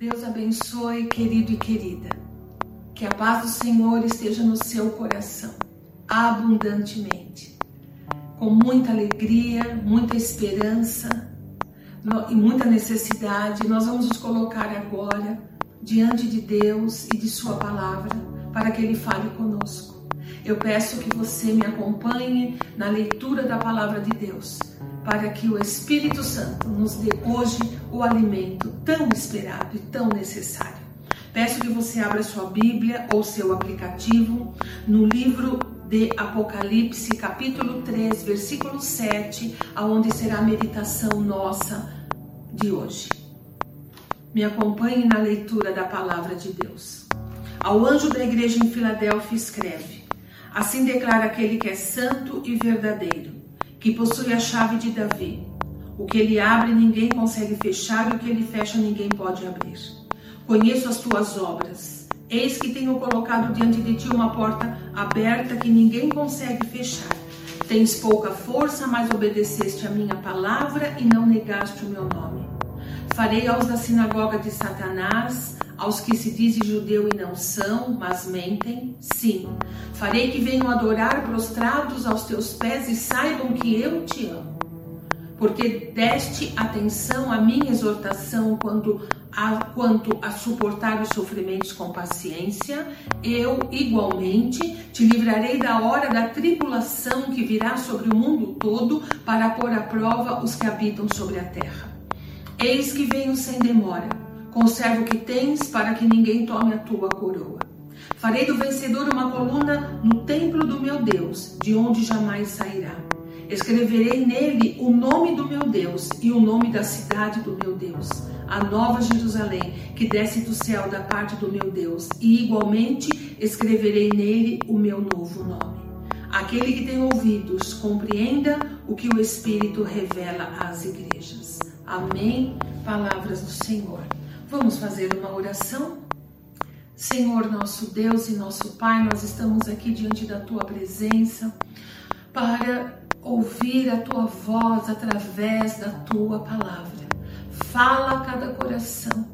Deus abençoe, querido e querida. Que a paz do Senhor esteja no seu coração, abundantemente, com muita alegria, muita esperança e muita necessidade. Nós vamos nos colocar agora diante de Deus e de Sua palavra para que Ele fale conosco. Eu peço que você me acompanhe na leitura da palavra de Deus para que o Espírito Santo nos dê hoje o alimento tão esperado e tão necessário. Peço que você abra sua Bíblia ou seu aplicativo no livro de Apocalipse, capítulo 3, versículo 7, aonde será a meditação nossa de hoje. Me acompanhe na leitura da palavra de Deus. Ao anjo da igreja em Filadélfia escreve: Assim declara aquele que é santo e verdadeiro que possui a chave de Davi. O que ele abre, ninguém consegue fechar, e o que ele fecha, ninguém pode abrir. Conheço as tuas obras. Eis que tenho colocado diante de ti uma porta aberta que ninguém consegue fechar. Tens pouca força, mas obedeceste a minha palavra e não negaste o meu nome. Farei aos da sinagoga de Satanás, aos que se dizem judeu e não são, mas mentem, sim. Farei que venham adorar prostrados aos teus pés e saibam que eu te amo. Porque deste atenção à minha exortação quanto a, quanto a suportar os sofrimentos com paciência, eu igualmente te livrarei da hora da tribulação que virá sobre o mundo todo para pôr à prova os que habitam sobre a terra. Eis que venho sem demora. Conserva o que tens para que ninguém tome a tua coroa. Farei do vencedor uma coluna no templo do meu Deus, de onde jamais sairá. Escreverei nele o nome do meu Deus e o nome da cidade do meu Deus, a nova Jerusalém, que desce do céu da parte do meu Deus, e igualmente escreverei nele o meu novo nome. Aquele que tem ouvidos, compreenda o que o Espírito revela às igrejas. Amém. Palavras do Senhor. Vamos fazer uma oração? Senhor, nosso Deus e nosso Pai, nós estamos aqui diante da tua presença para ouvir a tua voz através da tua palavra. Fala a cada coração,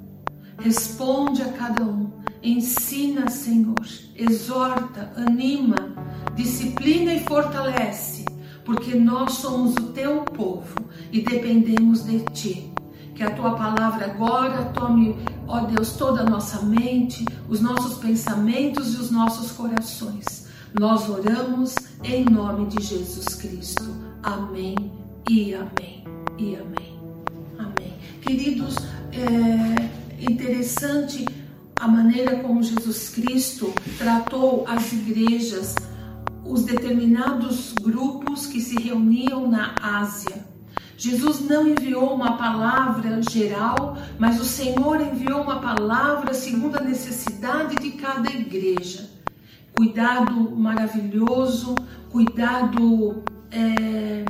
responde a cada um, ensina, Senhor, exorta, anima, disciplina e fortalece porque nós somos o teu povo e dependemos de ti. Que a tua palavra agora tome, ó Deus, toda a nossa mente, os nossos pensamentos e os nossos corações. Nós oramos em nome de Jesus Cristo. Amém e amém e amém. Amém. Queridos, é interessante a maneira como Jesus Cristo tratou as igrejas os determinados grupos que se reuniam na Ásia. Jesus não enviou uma palavra geral, mas o Senhor enviou uma palavra segundo a necessidade de cada igreja. Cuidado maravilhoso, cuidado é,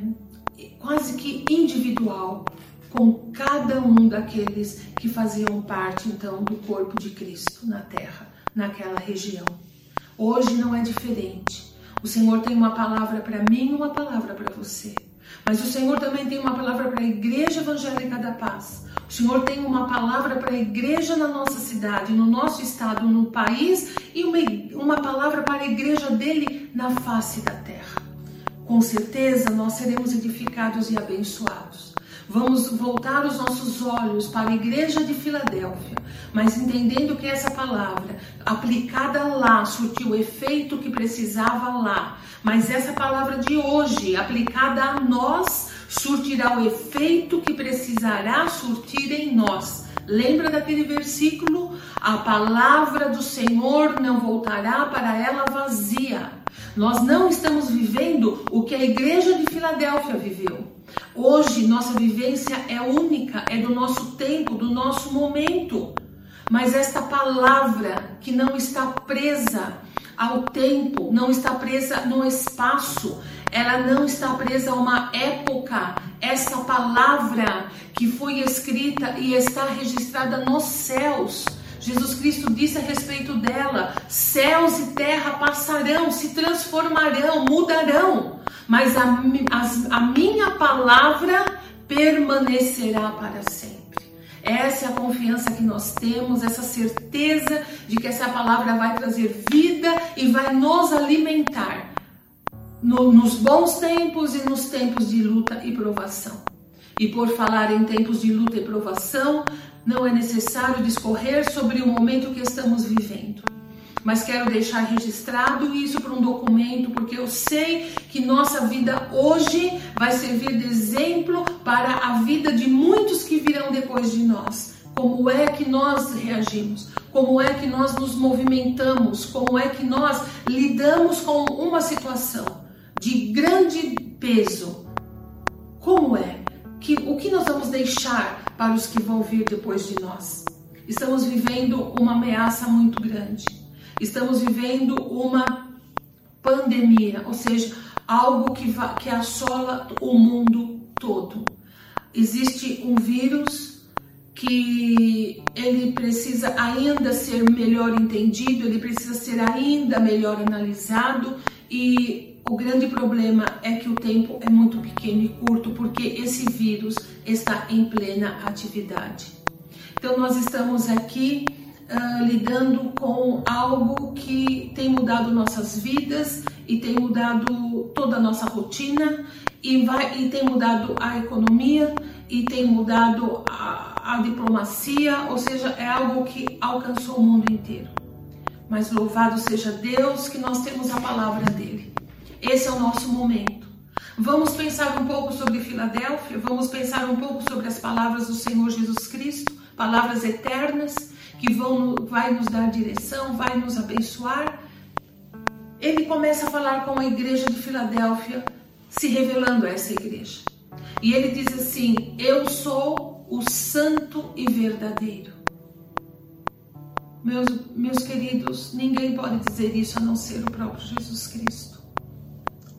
quase que individual com cada um daqueles que faziam parte então do corpo de Cristo na terra, naquela região. Hoje não é diferente. O Senhor tem uma palavra para mim e uma palavra para você. Mas o Senhor também tem uma palavra para a Igreja Evangélica da Paz. O Senhor tem uma palavra para a igreja na nossa cidade, no nosso estado, no país e uma, uma palavra para a igreja dele na face da terra. Com certeza nós seremos edificados e abençoados. Vamos voltar os nossos olhos para a igreja de Filadélfia, mas entendendo que essa palavra aplicada lá surtiu o efeito que precisava lá, mas essa palavra de hoje aplicada a nós surtirá o efeito que precisará surtir em nós. Lembra daquele versículo? A palavra do Senhor não voltará para ela vazia. Nós não estamos vivendo o que a igreja de Filadélfia viveu. Hoje, nossa vivência é única, é do nosso tempo, do nosso momento. Mas esta palavra que não está presa ao tempo, não está presa no espaço, ela não está presa a uma época. Essa palavra que foi escrita e está registrada nos céus. Jesus Cristo disse a respeito dela: céus e terra passarão, se transformarão, mudarão, mas a, a, a minha palavra permanecerá para sempre. Essa é a confiança que nós temos, essa certeza de que essa palavra vai trazer vida e vai nos alimentar no, nos bons tempos e nos tempos de luta e provação. E por falar em tempos de luta e provação, não é necessário discorrer sobre o momento que estamos vivendo. Mas quero deixar registrado isso para um documento, porque eu sei que nossa vida hoje vai servir de exemplo para a vida de muitos que virão depois de nós. Como é que nós reagimos? Como é que nós nos movimentamos? Como é que nós lidamos com uma situação de grande peso? Como é? Que, o que nós vamos deixar para os que vão vir depois de nós? Estamos vivendo uma ameaça muito grande. Estamos vivendo uma pandemia, ou seja, algo que, que assola o mundo todo. Existe um vírus que ele precisa ainda ser melhor entendido, ele precisa ser ainda melhor analisado e o grande problema é que o tempo é muito pequeno e curto porque esse vírus está em plena atividade. Então nós estamos aqui uh, lidando com algo que tem mudado nossas vidas e tem mudado toda a nossa rotina e, vai, e tem mudado a economia e tem mudado a, a diplomacia, ou seja, é algo que alcançou o mundo inteiro. Mas louvado seja Deus que nós temos a palavra dele. Esse é o nosso momento. Vamos pensar um pouco sobre Filadélfia, vamos pensar um pouco sobre as palavras do Senhor Jesus Cristo, palavras eternas que vão, vai nos dar direção, vai nos abençoar. Ele começa a falar com a igreja de Filadélfia, se revelando a essa igreja. E ele diz assim: Eu sou o santo e verdadeiro. Meus, meus queridos, ninguém pode dizer isso a não ser o próprio Jesus Cristo.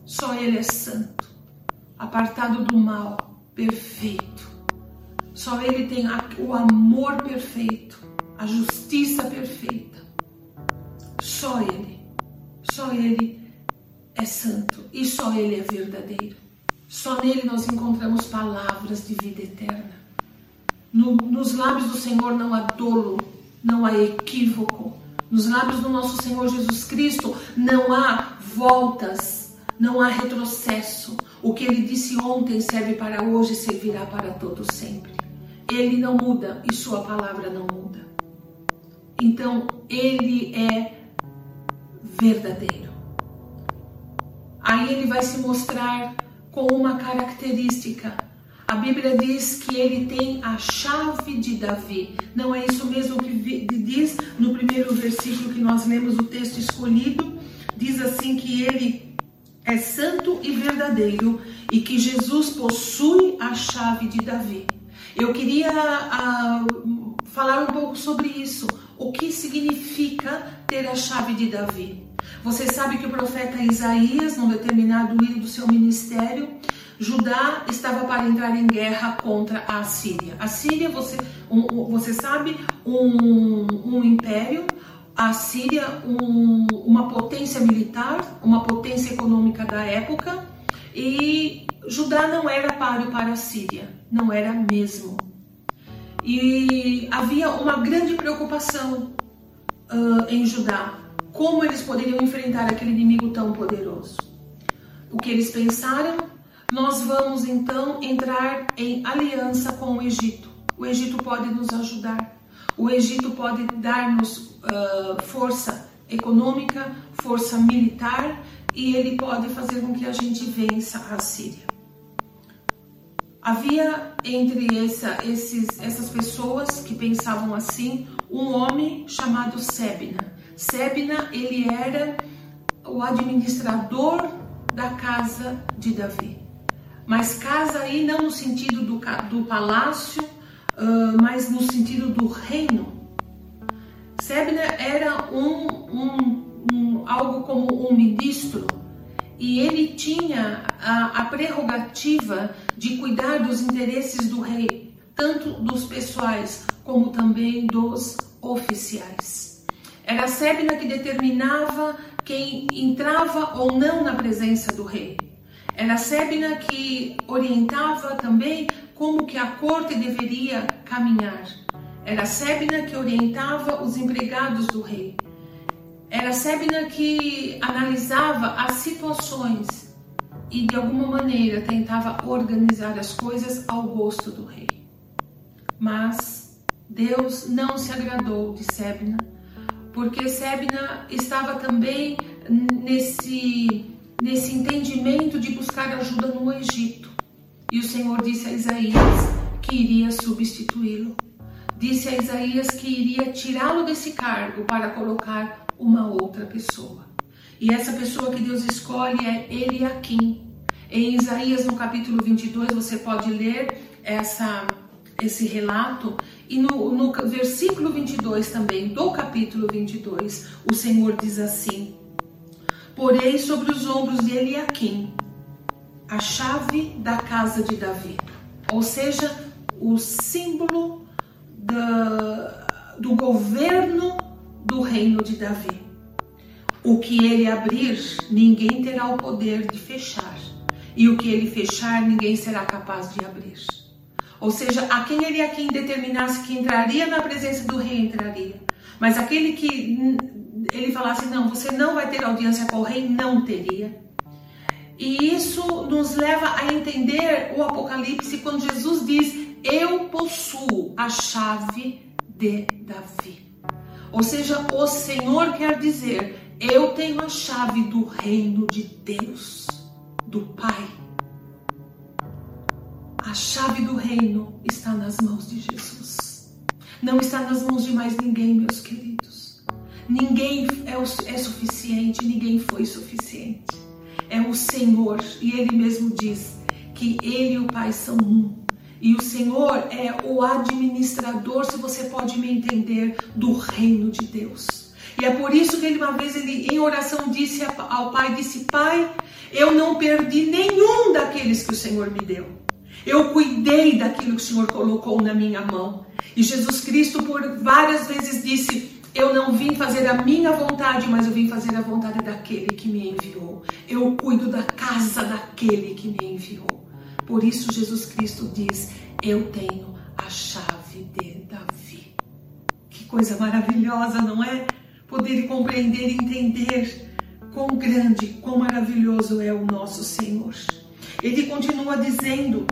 Só Ele é santo, apartado do mal, perfeito. Só Ele tem o amor perfeito a justiça perfeita. Só Ele, só Ele é santo e só Ele é verdadeiro. Só nele nós encontramos palavras de vida eterna. No, nos lábios do Senhor não há dolo, não há equívoco. Nos lábios do nosso Senhor Jesus Cristo não há voltas, não há retrocesso. O que ele disse ontem serve para hoje e servirá para todo sempre. Ele não muda e sua palavra não muda. Então, ele é verdadeiro. Aí ele vai se mostrar com uma característica. A Bíblia diz que ele tem a chave de Davi. Não é isso mesmo que diz no primeiro versículo que nós lemos o texto escolhido? Diz assim que ele é santo e verdadeiro e que Jesus possui a chave de Davi. Eu queria uh, falar um pouco sobre isso o que significa ter a chave de Davi. Você sabe que o profeta Isaías, num determinado hino do seu ministério, Judá estava para entrar em guerra contra a Síria. A Síria, você, um, você sabe, um, um império, a Síria, um, uma potência militar, uma potência econômica da época, e Judá não era páreo para a Síria, não era mesmo e havia uma grande preocupação uh, em Judá. Como eles poderiam enfrentar aquele inimigo tão poderoso? O que eles pensaram? Nós vamos então entrar em aliança com o Egito. O Egito pode nos ajudar. O Egito pode dar-nos uh, força econômica, força militar e ele pode fazer com que a gente vença a Síria. Havia entre essa, esses, essas pessoas que pensavam assim um homem chamado Sebna. Sebna ele era o administrador da casa de Davi. Mas casa aí não no sentido do, do palácio, uh, mas no sentido do reino. Sebna era um, um, um, algo como um ministro e ele tinha a, a prerrogativa de cuidar dos interesses do rei, tanto dos pessoais como também dos oficiais. Era a Sebna que determinava quem entrava ou não na presença do rei. Era a Sebna que orientava também como que a corte deveria caminhar. Era Sebna que orientava os empregados do rei. Era Sebna que analisava as situações e de alguma maneira tentava organizar as coisas ao gosto do rei. Mas Deus não se agradou de Sebna, porque Sebna estava também nesse nesse entendimento de buscar ajuda no Egito. E o Senhor disse a Isaías que iria substituí-lo. Disse a Isaías que iria tirá-lo desse cargo para colocar uma outra pessoa. E essa pessoa que Deus escolhe é Eliakim. Em Isaías, no capítulo 22, você pode ler essa, esse relato. E no, no versículo 22 também, do capítulo 22, o Senhor diz assim: Porei sobre os ombros de Eliakim a chave da casa de Davi, ou seja, o símbolo da, do governo do reino de Davi. O que ele abrir, ninguém terá o poder de fechar, e o que ele fechar, ninguém será capaz de abrir. Ou seja, a quem ele a quem determinasse que entraria na presença do rei entraria, mas aquele que ele falasse não, você não vai ter audiência com o rei, não teria. E isso nos leva a entender o Apocalipse quando Jesus diz: Eu possuo a chave de Davi. Ou seja, o Senhor quer dizer: Eu tenho a chave do reino de Deus, do Pai. A chave do reino está nas mãos de Jesus. Não está nas mãos de mais ninguém, meus queridos. Ninguém é, é suficiente, ninguém foi suficiente. É o Senhor, e Ele mesmo diz que Ele e o Pai são um. E o Senhor é o administrador, se você pode me entender, do reino de Deus. E é por isso que ele uma vez ele em oração disse ao Pai, disse: "Pai, eu não perdi nenhum daqueles que o Senhor me deu. Eu cuidei daquilo que o Senhor colocou na minha mão." E Jesus Cristo por várias vezes disse: eu não vim fazer a minha vontade, mas eu vim fazer a vontade daquele que me enviou. Eu cuido da casa daquele que me enviou. Por isso Jesus Cristo diz: Eu tenho a chave de Davi. Que coisa maravilhosa, não é? Poder compreender e entender quão grande, quão maravilhoso é o nosso Senhor. Ele continua dizendo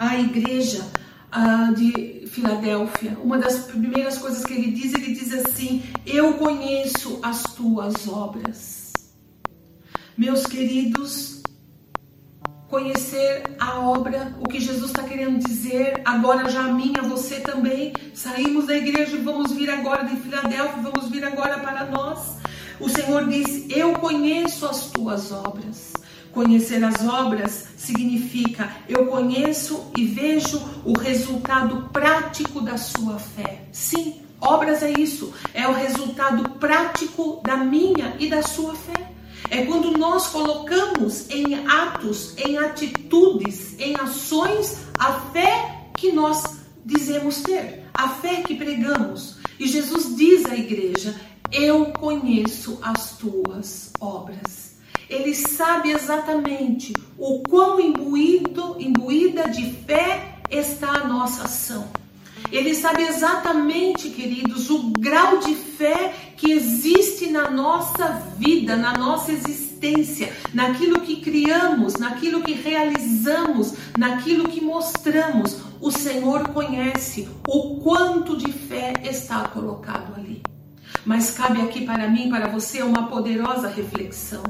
à igreja uh, de Filadélfia, uma das primeiras coisas que ele diz, ele diz assim: Eu conheço as tuas obras. Meus queridos, conhecer a obra, o que Jesus está querendo dizer, agora já a minha, você também. Saímos da igreja e vamos vir agora de Filadélfia, vamos vir agora para nós. O Senhor diz: Eu conheço as tuas obras. Conhecer as obras significa eu conheço e vejo o resultado prático da sua fé. Sim, obras é isso, é o resultado prático da minha e da sua fé. É quando nós colocamos em atos, em atitudes, em ações a fé que nós dizemos ter, a fé que pregamos. E Jesus diz à igreja: Eu conheço as tuas obras. Ele sabe exatamente o quão imbuído, imbuída de fé está a nossa ação. Ele sabe exatamente, queridos, o grau de fé que existe na nossa vida, na nossa existência, naquilo que criamos, naquilo que realizamos, naquilo que mostramos. O Senhor conhece o quanto de fé está colocado ali. Mas cabe aqui para mim, para você, uma poderosa reflexão.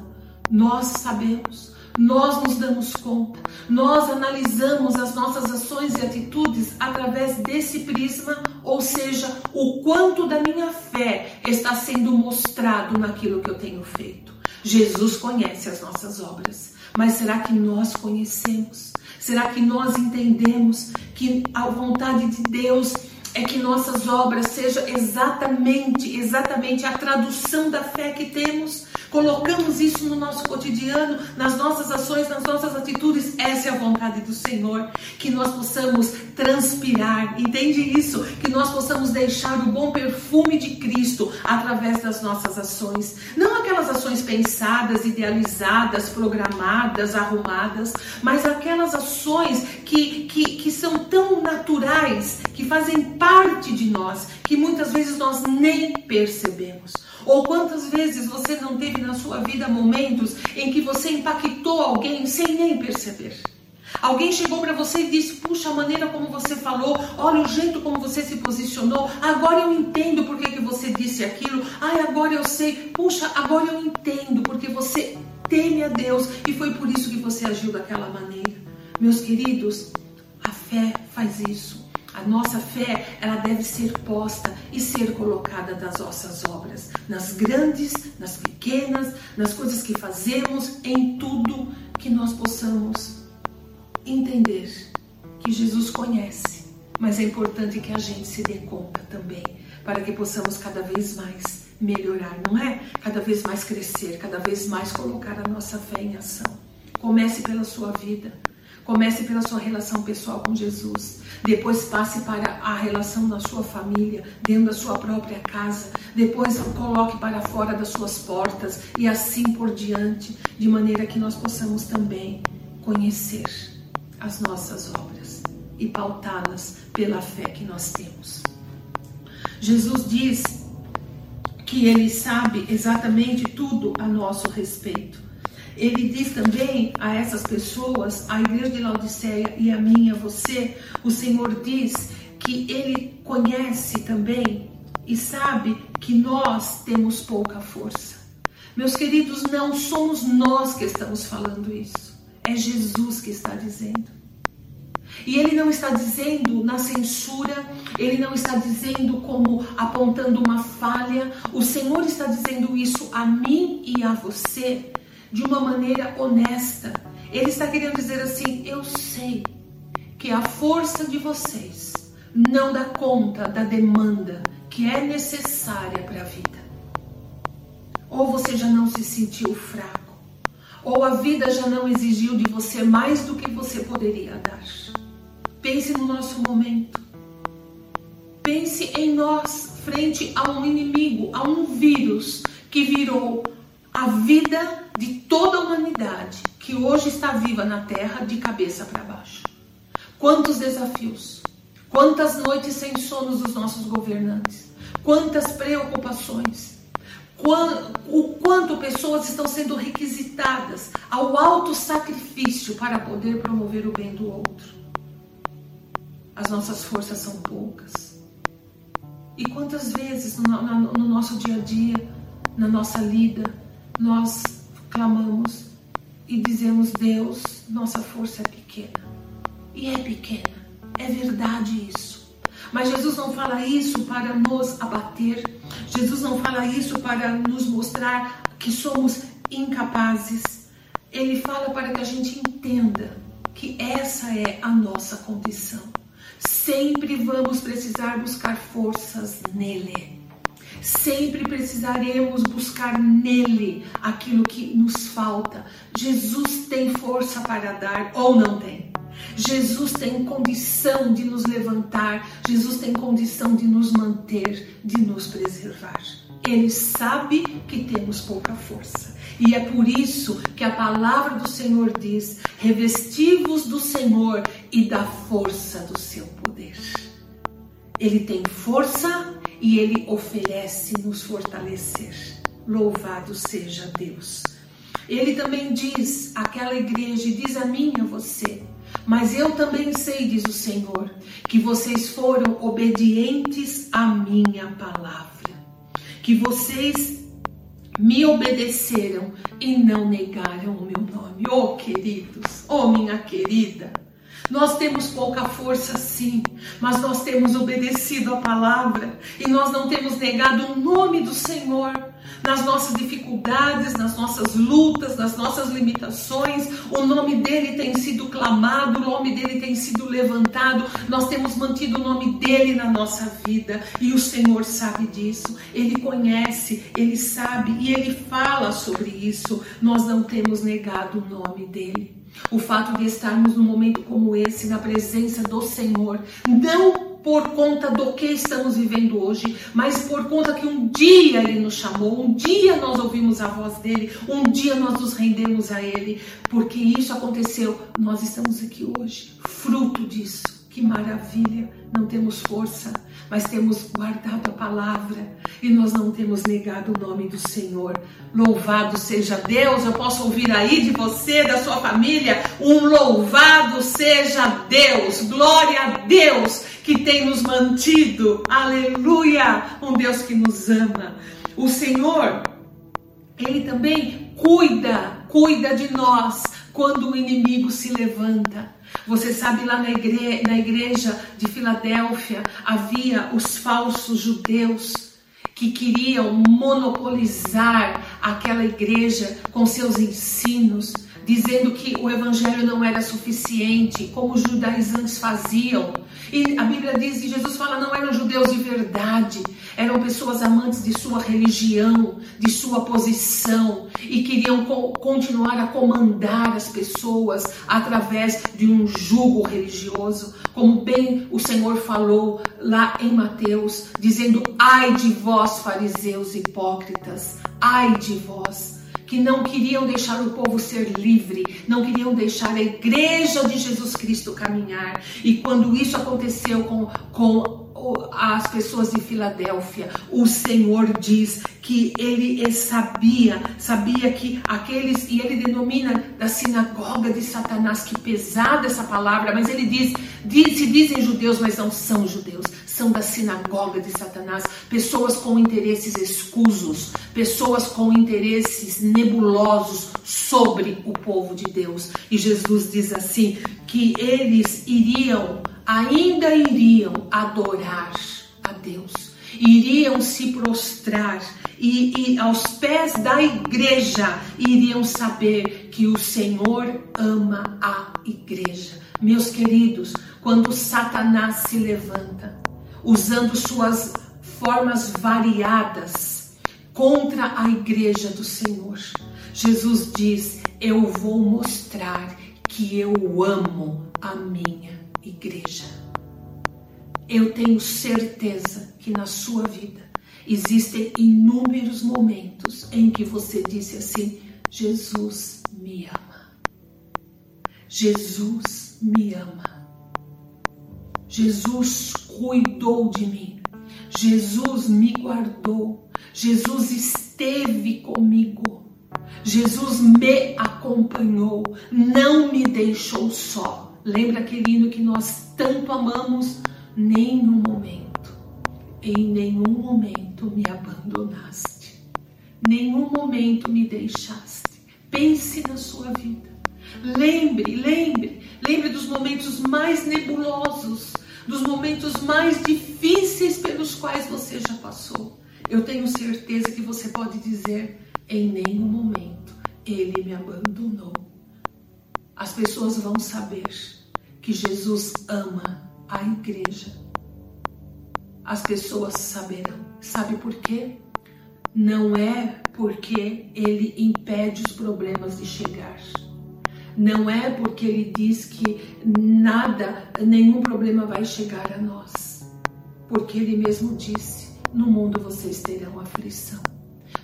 Nós sabemos, nós nos damos conta, nós analisamos as nossas ações e atitudes através desse prisma, ou seja, o quanto da minha fé está sendo mostrado naquilo que eu tenho feito. Jesus conhece as nossas obras, mas será que nós conhecemos? Será que nós entendemos que a vontade de Deus é que nossas obras sejam exatamente, exatamente a tradução da fé que temos? Colocamos isso no nosso cotidiano, nas nossas ações, nas nossas atitudes. Essa é a vontade do Senhor, que nós possamos transpirar, entende isso? Que nós possamos deixar o bom perfume de Cristo através das nossas ações. Não aquelas ações pensadas, idealizadas, programadas, arrumadas, mas aquelas ações que, que, que são tão naturais, que fazem parte de nós, que muitas vezes nós nem percebemos. Ou quantas vezes você não teve na sua vida momentos em que você impactou alguém sem nem perceber? Alguém chegou para você e disse: Puxa, a maneira como você falou, olha o jeito como você se posicionou. Agora eu entendo por que, que você disse aquilo. Ai, agora eu sei. Puxa, agora eu entendo porque você teme a Deus e foi por isso que você agiu daquela maneira. Meus queridos, a fé faz isso. A nossa fé, ela deve ser posta e ser colocada nas nossas obras, nas grandes, nas pequenas, nas coisas que fazemos, em tudo que nós possamos entender que Jesus conhece, mas é importante que a gente se dê conta também, para que possamos cada vez mais melhorar, não é? Cada vez mais crescer, cada vez mais colocar a nossa fé em ação. Comece pela sua vida. Comece pela sua relação pessoal com Jesus. Depois passe para a relação na sua família, dentro da sua própria casa. Depois coloque para fora das suas portas e assim por diante, de maneira que nós possamos também conhecer as nossas obras e pautá-las pela fé que nós temos. Jesus diz que ele sabe exatamente tudo a nosso respeito. Ele diz também a essas pessoas, a igreja de Laodiceia e a mim, a você, o Senhor diz que ele conhece também e sabe que nós temos pouca força. Meus queridos, não somos nós que estamos falando isso, é Jesus que está dizendo. E ele não está dizendo na censura, ele não está dizendo como apontando uma falha, o Senhor está dizendo isso a mim e a você de uma maneira honesta. Ele está querendo dizer assim: eu sei que a força de vocês não dá conta da demanda que é necessária para a vida. Ou você já não se sentiu fraco, ou a vida já não exigiu de você mais do que você poderia dar. Pense no nosso momento. Pense em nós frente a um inimigo, a um vírus que virou a vida de toda a humanidade que hoje está viva na Terra de cabeça para baixo. Quantos desafios, quantas noites sem sonos dos nossos governantes, quantas preocupações, o quanto pessoas estão sendo requisitadas ao alto sacrifício para poder promover o bem do outro. As nossas forças são poucas. E quantas vezes no, no, no nosso dia a dia, na nossa lida, nós clamamos e dizemos: Deus, nossa força é pequena. E é pequena, é verdade isso. Mas Jesus não fala isso para nos abater, Jesus não fala isso para nos mostrar que somos incapazes. Ele fala para que a gente entenda que essa é a nossa condição. Sempre vamos precisar buscar forças nele. Sempre precisaremos buscar nele aquilo que nos falta. Jesus tem força para dar ou não tem? Jesus tem condição de nos levantar, Jesus tem condição de nos manter, de nos preservar. Ele sabe que temos pouca força. E é por isso que a palavra do Senhor diz: revestivos do Senhor e da força do seu poder. Ele tem força e Ele oferece nos fortalecer. Louvado seja Deus. Ele também diz àquela igreja, diz a mim e a você, mas eu também sei, diz o Senhor, que vocês foram obedientes à minha palavra, que vocês me obedeceram e não negaram o meu nome. Oh, queridos, oh, minha querida, Nós temos pouca força, sim, mas nós temos obedecido a palavra e nós não temos negado o nome do Senhor nas nossas dificuldades, nas nossas lutas, nas nossas limitações. O nome dele tem sido clamado, o nome dele tem sido levantado. Nós temos mantido o nome dele na nossa vida e o Senhor sabe disso. Ele conhece, ele sabe e ele fala sobre isso. Nós não temos negado o nome dele. O fato de estarmos num momento como esse, na presença do Senhor, não por conta do que estamos vivendo hoje, mas por conta que um dia Ele nos chamou, um dia nós ouvimos a voz dele, um dia nós nos rendemos a Ele, porque isso aconteceu. Nós estamos aqui hoje, fruto disso. Que maravilha! Não temos força, mas temos guardado a palavra e nós não temos negado o nome do Senhor. Louvado seja Deus! Eu posso ouvir aí de você, da sua família, um louvado seja Deus! Glória a Deus que tem nos mantido. Aleluia! Um Deus que nos ama. O Senhor, Ele também cuida, cuida de nós quando o inimigo se levanta. Você sabe, lá na igreja, na igreja de Filadélfia havia os falsos judeus que queriam monopolizar aquela igreja com seus ensinos, dizendo que o evangelho não era suficiente, como os judaizantes faziam. E a Bíblia diz que Jesus fala não eram judeus de verdade, eram pessoas amantes de sua religião, de sua posição e queriam co continuar a comandar as pessoas através de um jugo religioso, como bem o Senhor falou lá em Mateus, dizendo: "Ai de vós, fariseus hipócritas, ai de vós" que não queriam deixar o povo ser livre, não queriam deixar a igreja de Jesus Cristo caminhar. E quando isso aconteceu com, com as pessoas de Filadélfia, o Senhor diz que ele sabia, sabia que aqueles, e ele denomina da sinagoga de Satanás, que pesada essa palavra, mas ele diz, diz se dizem judeus, mas não são judeus, são da sinagoga de Satanás, pessoas com interesses escusos, pessoas com interesses nebulosos sobre o povo de Deus. E Jesus diz assim: que eles iriam ainda iriam adorar a Deus, iriam se prostrar e, e, aos pés da igreja iriam saber que o Senhor ama a igreja. Meus queridos, quando Satanás se levanta, usando suas formas variadas contra a igreja do Senhor, Jesus diz: Eu vou mostrar que eu amo a minha igreja. Eu tenho certeza que na sua vida existem inúmeros momentos em que você disse assim: Jesus me ama. Jesus me ama. Jesus cuidou de mim. Jesus me guardou. Jesus esteve comigo. Jesus me acompanhou, não me deixou só. Lembra aquele hino que nós tanto amamos? Nenhum momento, em nenhum momento me abandonaste, nenhum momento me deixaste. Pense na sua vida. Lembre, lembre, lembre dos momentos mais nebulosos, dos momentos mais difíceis pelos quais você já passou. Eu tenho certeza que você pode dizer: em nenhum momento ele me abandonou as pessoas vão saber que Jesus ama a igreja. As pessoas saberão. Sabe por quê? Não é porque ele impede os problemas de chegar. Não é porque ele diz que nada, nenhum problema vai chegar a nós. Porque ele mesmo disse: no mundo vocês terão aflição.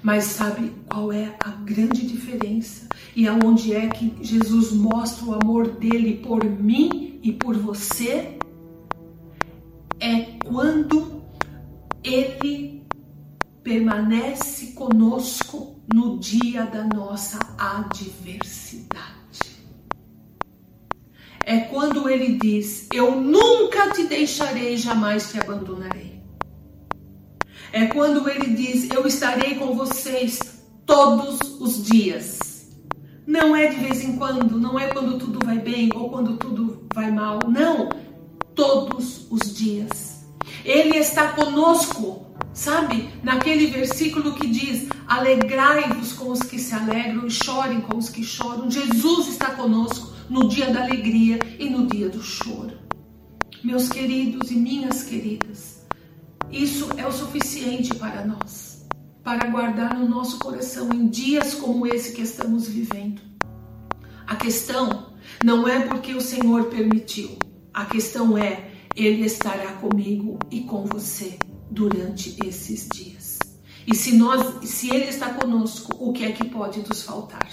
Mas sabe qual é a grande diferença? E aonde é que Jesus mostra o amor dele por mim e por você? É quando ele permanece conosco no dia da nossa adversidade. É quando ele diz: Eu nunca te deixarei, jamais te abandonarei. É quando ele diz: Eu estarei com vocês todos os dias. Não é de vez em quando, não é quando tudo vai bem ou quando tudo vai mal. Não, todos os dias. Ele está conosco, sabe? Naquele versículo que diz: Alegrai-vos com os que se alegram e chorem com os que choram. Jesus está conosco no dia da alegria e no dia do choro. Meus queridos e minhas queridas, isso é o suficiente para nós para guardar no nosso coração em dias como esse que estamos vivendo. A questão não é porque o Senhor permitiu, a questão é Ele estará comigo e com você durante esses dias. E se nós, se Ele está conosco, o que é que pode nos faltar?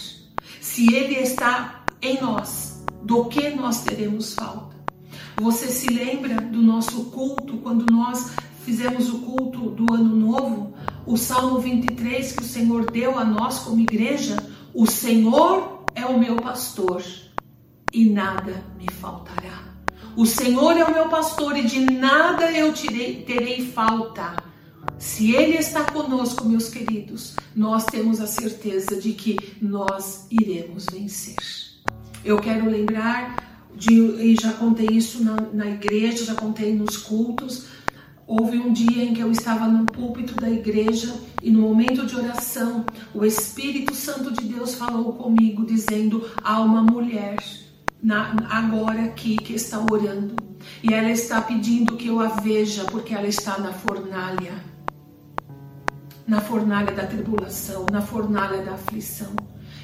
Se Ele está em nós, do que nós teremos falta? Você se lembra do nosso culto quando nós fizemos o culto do ano novo? O Salmo 23 que o Senhor deu a nós como igreja, o Senhor é o meu pastor e nada me faltará. O Senhor é o meu pastor e de nada eu terei, falta. Se Ele está conosco, meus queridos, nós temos a certeza de que nós iremos vencer. Eu quero lembrar de, e já contei isso na, na igreja, já contei nos cultos, Houve um dia em que eu estava no púlpito da igreja e no momento de oração, o Espírito Santo de Deus falou comigo, dizendo: há uma mulher na, agora aqui que está orando e ela está pedindo que eu a veja porque ela está na fornalha na fornalha da tribulação, na fornalha da aflição.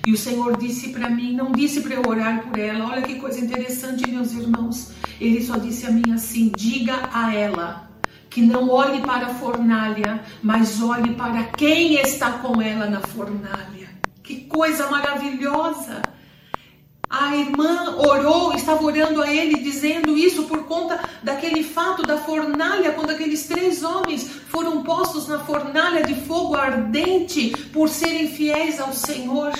E o Senhor disse para mim, não disse para eu orar por ela. Olha que coisa interessante, meus irmãos. Ele só disse a mim assim: diga a ela que não olhe para a fornalha, mas olhe para quem está com ela na fornalha. Que coisa maravilhosa! A irmã orou, estava orando a ele, dizendo isso por conta daquele fato da fornalha, quando aqueles três homens foram postos na fornalha de fogo ardente por serem fiéis ao Senhor.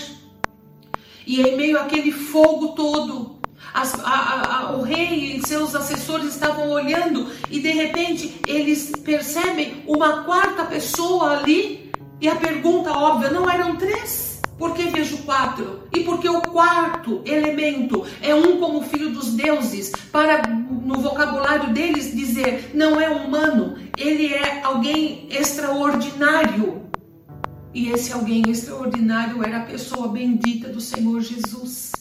E em meio àquele fogo todo, as, a, a, o rei e seus assessores estavam olhando e de repente eles percebem uma quarta pessoa ali e a pergunta óbvia: não eram três? Por que vejo quatro? E porque o quarto elemento é um como filho dos deuses, para no vocabulário deles dizer não é humano, ele é alguém extraordinário. E esse alguém extraordinário era a pessoa bendita do Senhor Jesus.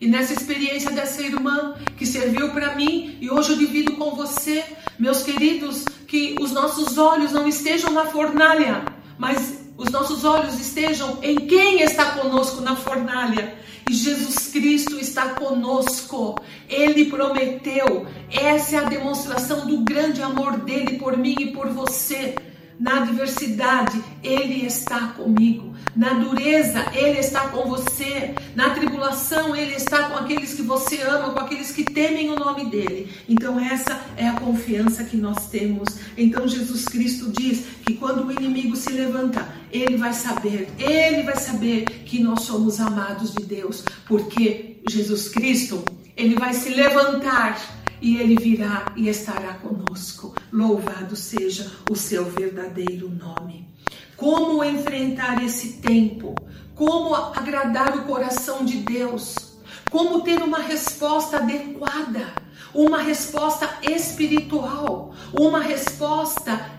E nessa experiência dessa irmã que serviu para mim e hoje eu divido com você, meus queridos, que os nossos olhos não estejam na fornalha, mas os nossos olhos estejam em quem está conosco na fornalha. E Jesus Cristo está conosco. Ele prometeu. Essa é a demonstração do grande amor dele por mim e por você. Na adversidade, Ele está comigo. Na dureza, Ele está com você. Na tribulação, Ele está com aqueles que você ama, com aqueles que temem o nome dEle. Então, essa é a confiança que nós temos. Então, Jesus Cristo diz que quando o inimigo se levanta, Ele vai saber, Ele vai saber que nós somos amados de Deus. Porque Jesus Cristo, Ele vai se levantar e ele virá e estará conosco. Louvado seja o seu verdadeiro nome. Como enfrentar esse tempo? Como agradar o coração de Deus? Como ter uma resposta adequada? Uma resposta espiritual, uma resposta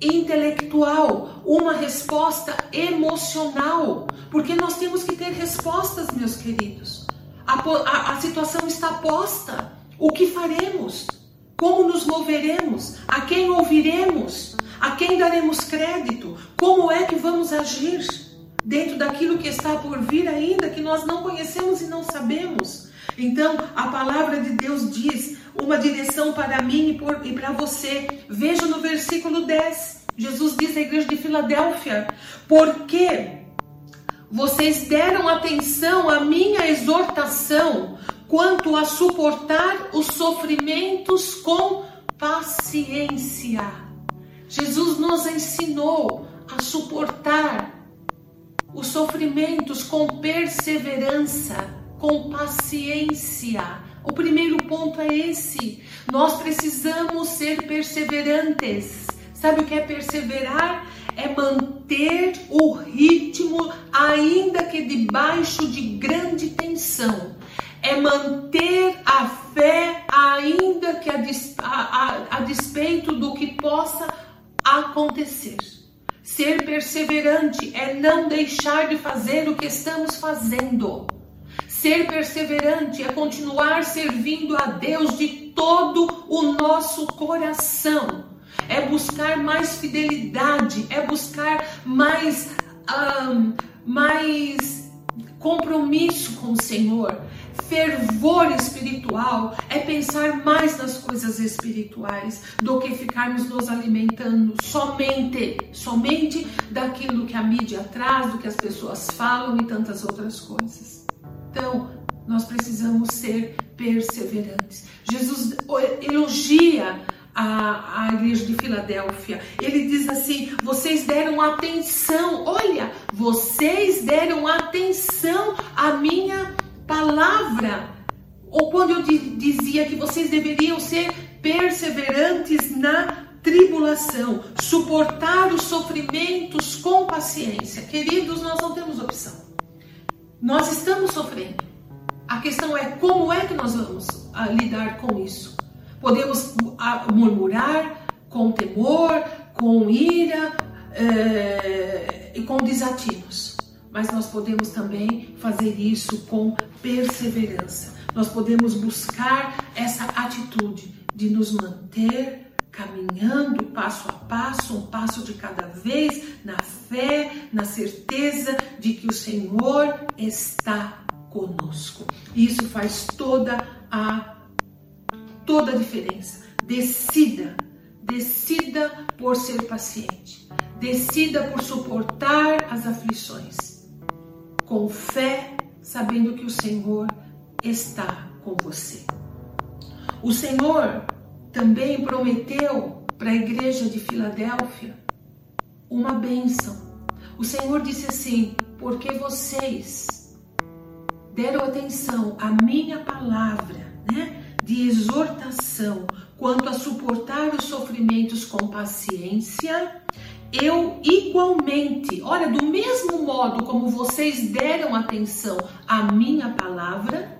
intelectual, uma resposta emocional, porque nós temos que ter respostas, meus queridos. A, a, a situação está posta. O que faremos? Como nos moveremos? A quem ouviremos? A quem daremos crédito? Como é que vamos agir dentro daquilo que está por vir ainda, que nós não conhecemos e não sabemos? Então, a palavra de Deus diz uma direção para mim e para você. Veja no versículo 10. Jesus diz à igreja de Filadélfia: Porque vocês deram atenção à minha exortação, quanto a suportar os sofrimentos com paciência. Jesus nos ensinou a suportar os sofrimentos com perseverança, com paciência. O primeiro ponto é esse. Nós precisamos ser perseverantes. Sabe o que é perseverar? É manter o ritmo ainda que debaixo de grande tensão, é manter a fé, ainda que a, a, a, a despeito do que possa acontecer. Ser perseverante é não deixar de fazer o que estamos fazendo. Ser perseverante é continuar servindo a Deus de todo o nosso coração. É buscar mais fidelidade, é buscar mais, um, mais compromisso com o Senhor, fervor espiritual é pensar mais nas coisas espirituais do que ficarmos nos alimentando somente, somente daquilo que a mídia traz, do que as pessoas falam e tantas outras coisas. Então, nós precisamos ser perseverantes. Jesus elogia a, a, igreja de Filadélfia. Ele diz assim: vocês deram atenção, olha, vocês deram atenção à minha palavra, ou quando eu dizia que vocês deveriam ser perseverantes na tribulação, suportar os sofrimentos com paciência. Queridos, nós não temos opção. Nós estamos sofrendo. A questão é como é que nós vamos uh, lidar com isso. Podemos uh, murmurar com temor, com ira uh, e com desatinos mas nós podemos também fazer isso com perseverança. Nós podemos buscar essa atitude de nos manter caminhando passo a passo, um passo de cada vez, na fé, na certeza de que o Senhor está conosco. Isso faz toda a toda a diferença. Decida, decida por ser paciente. Decida por suportar as aflições com fé, sabendo que o Senhor está com você. O Senhor também prometeu para a igreja de Filadélfia uma bênção. O Senhor disse assim: porque vocês deram atenção à minha palavra, né, de exortação quanto a suportar os sofrimentos com paciência, eu igualmente, olha, do mesmo modo como vocês deram atenção à minha palavra,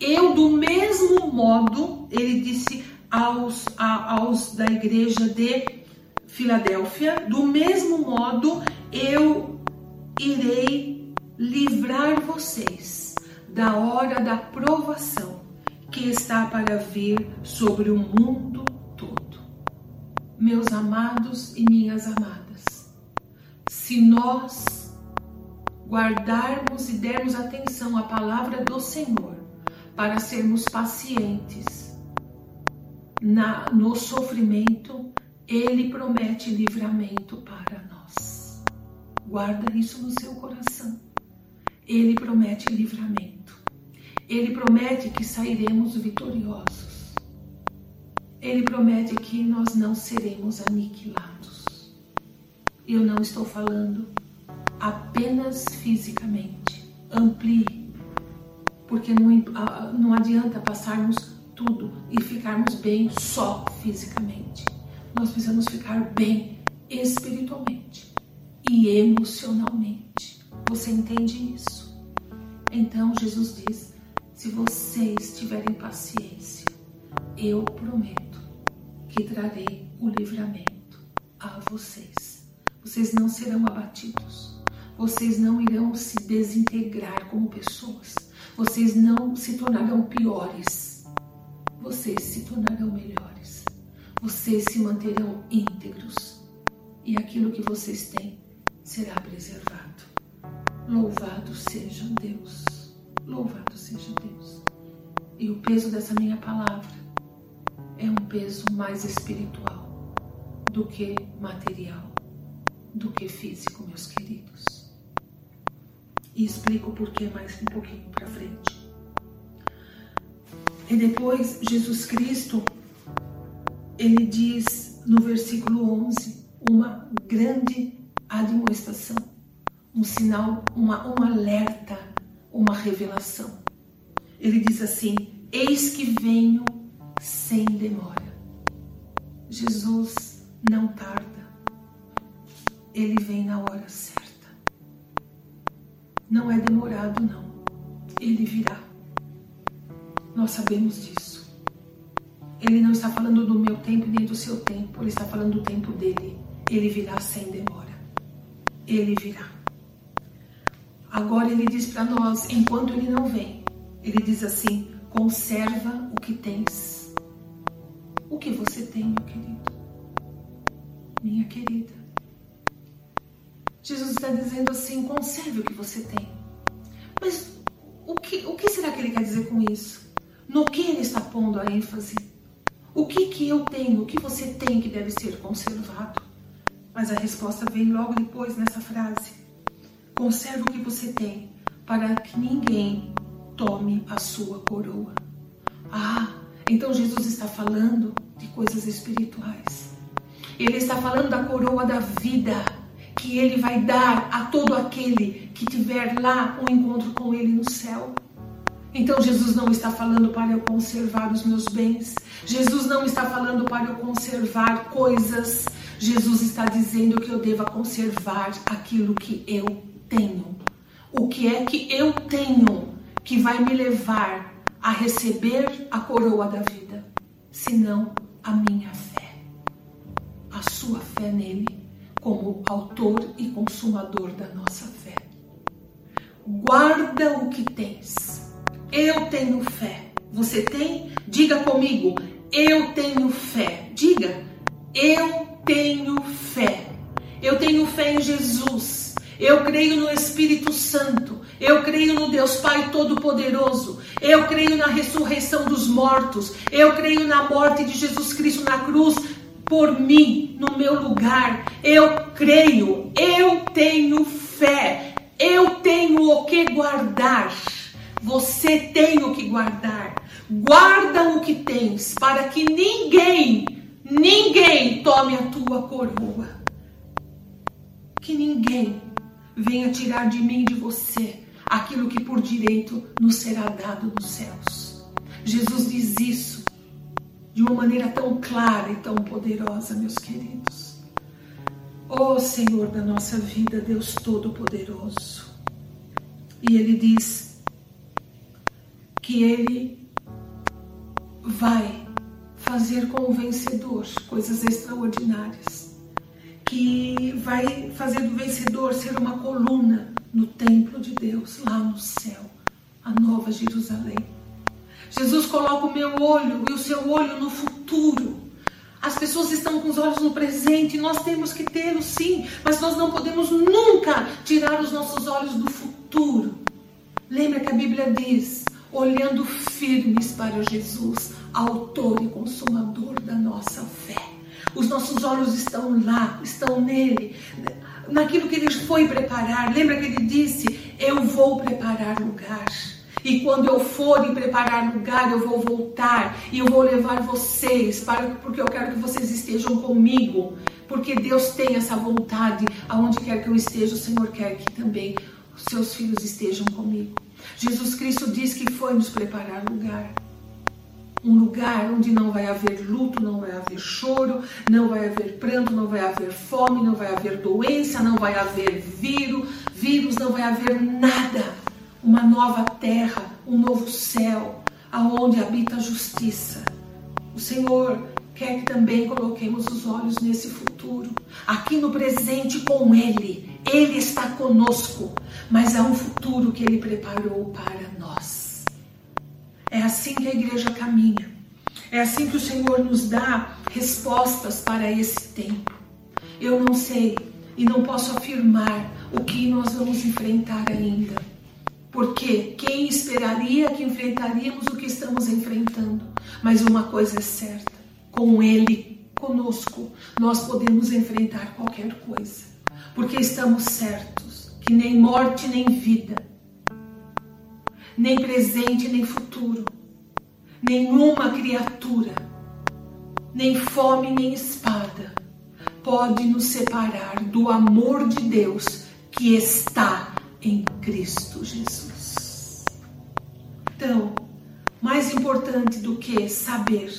eu do mesmo modo, ele disse aos, a, aos da igreja de Filadélfia, do mesmo modo eu irei livrar vocês da hora da provação que está para vir sobre o mundo todo. Meus amados e minhas amadas, se nós guardarmos e dermos atenção à palavra do Senhor para sermos pacientes na, no sofrimento, Ele promete livramento para nós. Guarda isso no seu coração. Ele promete livramento. Ele promete que sairemos vitoriosos. Ele promete que nós não seremos aniquilados. Eu não estou falando apenas fisicamente. Amplie, porque não, não adianta passarmos tudo e ficarmos bem só fisicamente. Nós precisamos ficar bem espiritualmente e emocionalmente. Você entende isso? Então Jesus diz: se vocês tiverem paciência, eu prometo que trarei o livramento a vocês. Vocês não serão abatidos. Vocês não irão se desintegrar como pessoas. Vocês não se tornarão piores. Vocês se tornarão melhores. Vocês se manterão íntegros. E aquilo que vocês têm será preservado. Louvado seja Deus. Louvado seja Deus. E o peso dessa minha palavra é um peso mais espiritual do que material do que físico, meus queridos. E explico o porquê mais um pouquinho para frente. E depois Jesus Cristo, ele diz no versículo 11 uma grande admoestação, um sinal, uma, um alerta, uma revelação. Ele diz assim: Eis que venho sem demora. Jesus não tarda ele vem na hora certa. não é demorado, não. Ele virá. Nós sabemos disso. Ele não está falando do meu tempo nem do seu tempo, ele está falando do tempo dele. Ele virá sem demora. Ele virá. Agora ele diz para nós, enquanto ele não vem, ele diz assim: conserva o que tens. O que você tem, meu querido? Minha querida. Jesus está dizendo assim: conserve o que você tem. Mas o que, o que será que ele quer dizer com isso? No que ele está pondo a ênfase? O que, que eu tenho, o que você tem que deve ser conservado? Mas a resposta vem logo depois nessa frase. Conserve o que você tem, para que ninguém tome a sua coroa. Ah, então Jesus está falando de coisas espirituais. Ele está falando da coroa da vida que ele vai dar a todo aquele que tiver lá um encontro com ele no céu. Então Jesus não está falando para eu conservar os meus bens. Jesus não está falando para eu conservar coisas. Jesus está dizendo que eu deva conservar aquilo que eu tenho. O que é que eu tenho que vai me levar a receber a coroa da vida? Senão a minha fé. A sua fé nele como autor e consumador da nossa fé. Guarda o que tens eu tenho fé. Você tem? Diga comigo. Eu tenho fé. Diga. Eu tenho fé. Eu tenho fé em Jesus. Eu creio no Espírito Santo. Eu creio no Deus Pai Todo-Poderoso. Eu creio na ressurreição dos mortos. Eu creio na morte de Jesus Cristo na cruz por mim, no meu lugar. Eu creio. Eu tenho fé. Eu tenho o que guardar. Você tem o que guardar. Guarda o que tens, para que ninguém, ninguém tome a tua coroa. Que ninguém venha tirar de mim, de você, aquilo que por direito nos será dado nos céus. Jesus diz isso de uma maneira tão clara e tão poderosa, meus queridos. Ó oh, Senhor da nossa vida, Deus Todo-Poderoso. E Ele diz: que ele vai fazer com o vencedor coisas extraordinárias, que vai fazer do vencedor ser uma coluna no templo de Deus, lá no céu, a nova Jerusalém. Jesus coloca o meu olho e o seu olho no futuro. As pessoas estão com os olhos no presente, nós temos que tê-lo sim, mas nós não podemos nunca tirar os nossos olhos do futuro. Lembra que a Bíblia diz: olhando firmes para Jesus, autor e consumador da nossa fé. Os nossos olhos estão lá, estão nele, naquilo que ele foi preparar. Lembra que ele disse: Eu vou preparar lugar. E quando eu for e preparar lugar, eu vou voltar e eu vou levar vocês para porque eu quero que vocês estejam comigo, porque Deus tem essa vontade. Aonde quer que eu esteja, o Senhor quer que também os seus filhos estejam comigo. Jesus Cristo diz que foi nos preparar lugar. Um lugar onde não vai haver luto, não vai haver choro, não vai haver pranto, não vai haver fome, não vai haver doença, não vai haver vírus, vírus, não vai haver nada. Uma nova terra, um novo céu, aonde habita a justiça. O Senhor quer que também coloquemos os olhos nesse futuro, aqui no presente com Ele. Ele está conosco mas há um futuro que Ele preparou para nós. É assim que a igreja caminha. É assim que o Senhor nos dá respostas para esse tempo. Eu não sei e não posso afirmar o que nós vamos enfrentar ainda. Porque quem esperaria que enfrentaríamos o que estamos enfrentando? Mas uma coisa é certa: com Ele conosco, nós podemos enfrentar qualquer coisa. Porque estamos certos que nem morte nem vida, nem presente nem futuro, nenhuma criatura, nem fome nem espada pode nos separar do amor de Deus que está em Cristo Jesus. Então, mais importante do que saber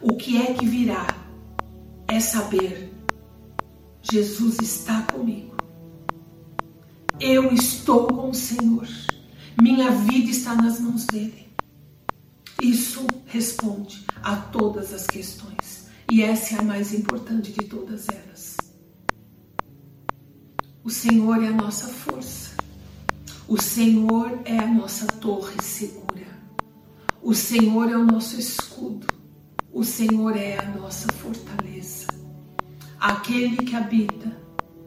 o que é que virá é saber Jesus está comigo. Eu estou com o Senhor. Minha vida está nas mãos dele. Isso responde a todas as questões. E essa é a mais importante de todas elas. O Senhor é a nossa força. O Senhor é a nossa torre segura. O Senhor é o nosso escudo. O Senhor é a nossa fortaleza. Aquele que habita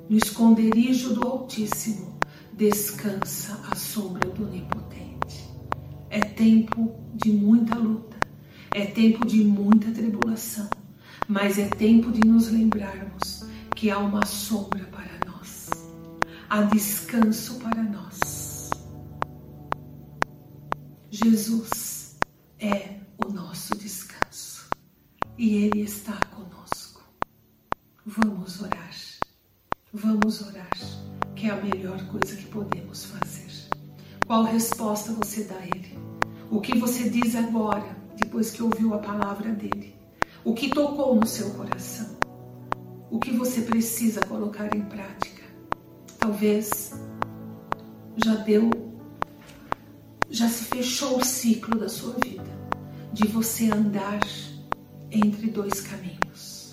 no esconderijo do Altíssimo descansa à sombra do Onipotente. É tempo de muita luta, é tempo de muita tribulação, mas é tempo de nos lembrarmos que há uma sombra para nós, há descanso para nós. Jesus é o nosso descanso e Ele está conosco. Vamos orar, vamos orar que é a melhor coisa que podemos fazer. Qual resposta você dá a Ele? O que você diz agora, depois que ouviu a palavra dele? O que tocou no seu coração? O que você precisa colocar em prática? Talvez já deu, já se fechou o ciclo da sua vida, de você andar entre dois caminhos.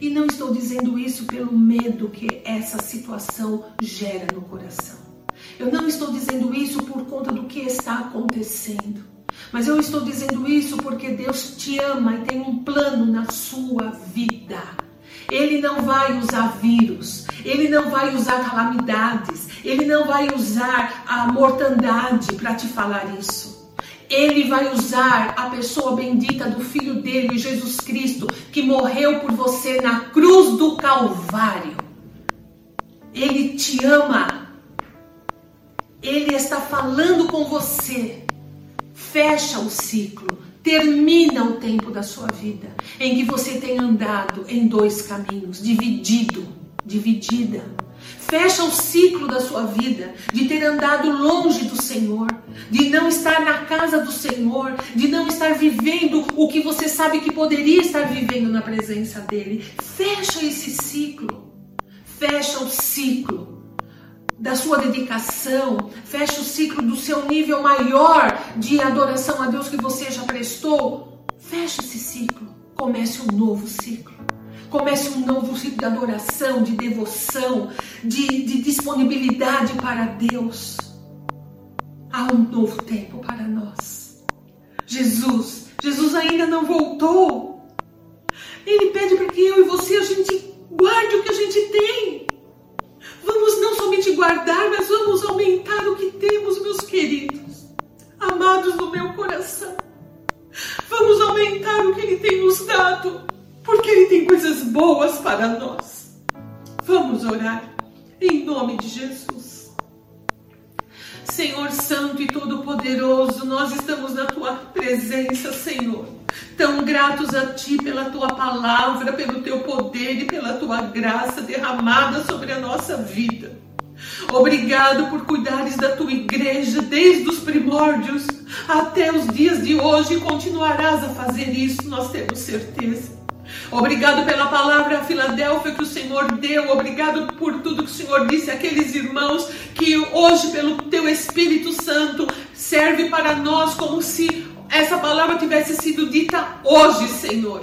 E não estou dizendo isso pelo medo que essa situação gera no coração. Eu não estou dizendo isso por conta do que está acontecendo. Mas eu estou dizendo isso porque Deus te ama e tem um plano na sua vida. Ele não vai usar vírus, ele não vai usar calamidades, ele não vai usar a mortandade para te falar isso. Ele vai usar a pessoa bendita do Filho dele, Jesus Cristo, que morreu por você na cruz do Calvário. Ele te ama. Ele está falando com você. Fecha o ciclo. Termina o tempo da sua vida em que você tem andado em dois caminhos, dividido, dividida Fecha o ciclo da sua vida de ter andado longe do Senhor, de não estar na casa do Senhor, de não estar vivendo o que você sabe que poderia estar vivendo na presença dEle. Fecha esse ciclo. Fecha o ciclo da sua dedicação, fecha o ciclo do seu nível maior de adoração a Deus que você já prestou. Fecha esse ciclo. Comece um novo ciclo. Comece um novo ciclo de adoração, de devoção, de, de disponibilidade para Deus. Há um novo tempo para nós. Jesus, Jesus ainda não voltou. Ele pede para que eu e você a gente guarde o que a gente tem. Vamos não somente guardar, mas vamos aumentar o que temos, meus queridos, amados do meu coração. Vamos aumentar o que Ele tem nos dado porque Ele tem coisas boas para nós. Vamos orar em nome de Jesus. Senhor Santo e Todo-Poderoso, nós estamos na Tua presença, Senhor. Tão gratos a Ti pela Tua palavra, pelo Teu poder e pela Tua graça derramada sobre a nossa vida. Obrigado por cuidares da tua igreja desde os primórdios até os dias de hoje e continuarás a fazer isso, nós temos certeza. Obrigado pela palavra Filadélfia que o Senhor deu. Obrigado por tudo que o Senhor disse àqueles irmãos que hoje, pelo teu Espírito Santo, serve para nós como se essa palavra tivesse sido dita hoje, Senhor.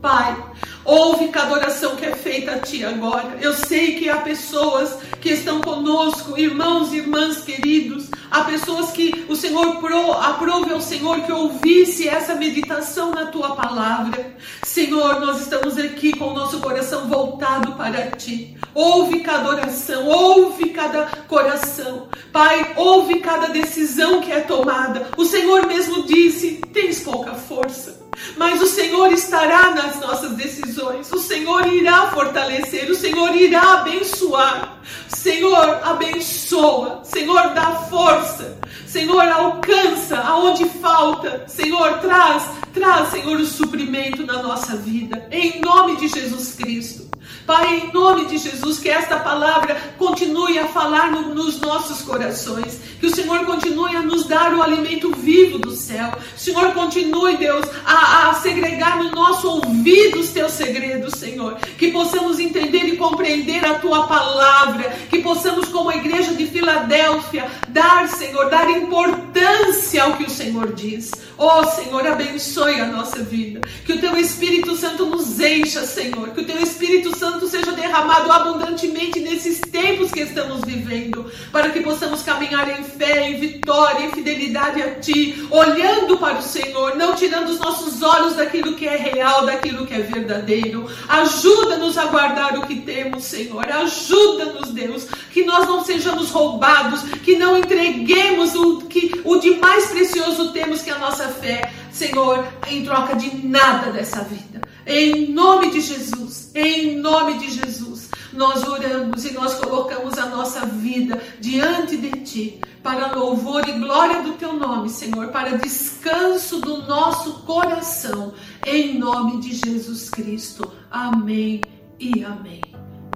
Pai, ouve cada oração que é feita a Ti agora. Eu sei que há pessoas que estão conosco, irmãos e irmãs queridos, há pessoas que o Senhor pro, aprove ao Senhor que ouvisse essa meditação na Tua palavra. Senhor, nós estamos aqui com o nosso coração voltado para Ti. Ouve cada oração, ouve cada coração. Pai, ouve cada decisão que é tomada. O Senhor mesmo disse: tens pouca força mas o Senhor estará nas nossas decisões, o Senhor irá fortalecer, o Senhor irá abençoar. Senhor, abençoa, Senhor, dá força, Senhor, alcança aonde falta, Senhor, traz, traz, Senhor, o suprimento na nossa vida, em nome de Jesus Cristo. Pai, em nome de Jesus, que esta palavra continue a falar no, nos nossos corações, que o Senhor continue a nos dar o alimento vivo do céu, Senhor continue, Deus, a, a segregar no nosso ouvido os teus segredos, Senhor, que possamos entender e compreender a tua palavra, que possamos, como a igreja de Filadélfia, dar, Senhor, dar importância ao que o Senhor diz. Oh, Senhor, abençoe a nossa vida. Que o teu Espírito Santo nos encha, Senhor. Que o teu Espírito Santo seja derramado abundantemente nesses tempos que estamos vivendo, para que possamos caminhar em fé, em vitória, em fidelidade a Ti, olhando para o Senhor, não tirando os nossos olhos daquilo que é real, daquilo que é verdadeiro. Ajuda-nos a guardar o que temos, Senhor. Ajuda-nos, Deus, que nós não sejamos roubados, que não entreguemos o que o de mais precioso temos, que é a nossa fé, Senhor, em troca de nada dessa vida. Em nome de Jesus, em nome de Jesus, nós oramos e nós colocamos a nossa vida diante de Ti, para louvor e glória do Teu nome, Senhor, para descanso do nosso coração, em nome de Jesus Cristo. Amém e amém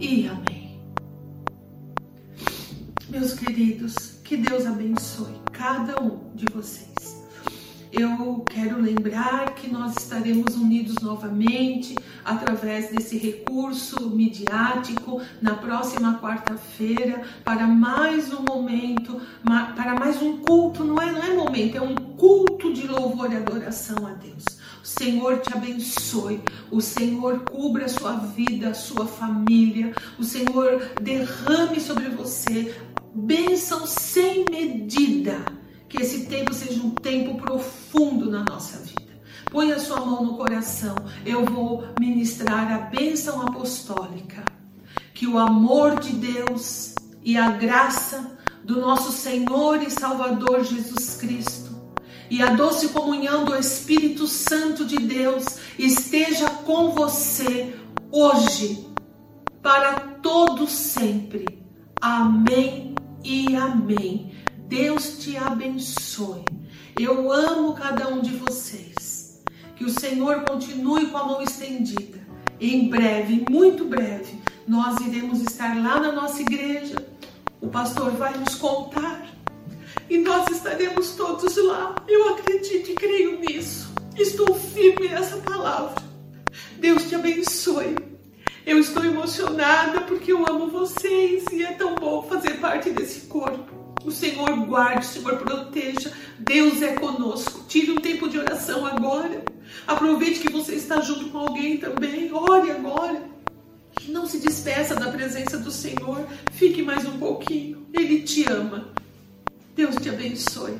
e amém. Meus queridos, que Deus abençoe cada um de vocês. Eu quero lembrar que nós estaremos unidos novamente através desse recurso midiático na próxima quarta-feira para mais um momento, para mais um culto, não é, não é momento, é um culto de louvor e adoração a Deus. O Senhor te abençoe, o Senhor cubra a sua vida, a sua família, o Senhor derrame sobre você bênção sem medida que esse tempo seja um tempo profundo na nossa vida. Põe a sua mão no coração. Eu vou ministrar a bênção apostólica. Que o amor de Deus e a graça do nosso Senhor e Salvador Jesus Cristo e a doce comunhão do Espírito Santo de Deus esteja com você hoje, para todo sempre. Amém e amém. Deus te abençoe. Eu amo cada um de vocês. Que o Senhor continue com a mão estendida. Em breve, muito breve, nós iremos estar lá na nossa igreja. O pastor vai nos contar. E nós estaremos todos lá. Eu acredito e creio nisso. Estou firme nessa palavra. Deus te abençoe. Eu estou emocionada porque eu amo vocês e é tão bom fazer parte desse corpo. O Senhor guarde, o Senhor proteja. Deus é conosco. Tire um tempo de oração agora. Aproveite que você está junto com alguém também. Ore agora. Não se despeça da presença do Senhor. Fique mais um pouquinho. Ele te ama. Deus te abençoe.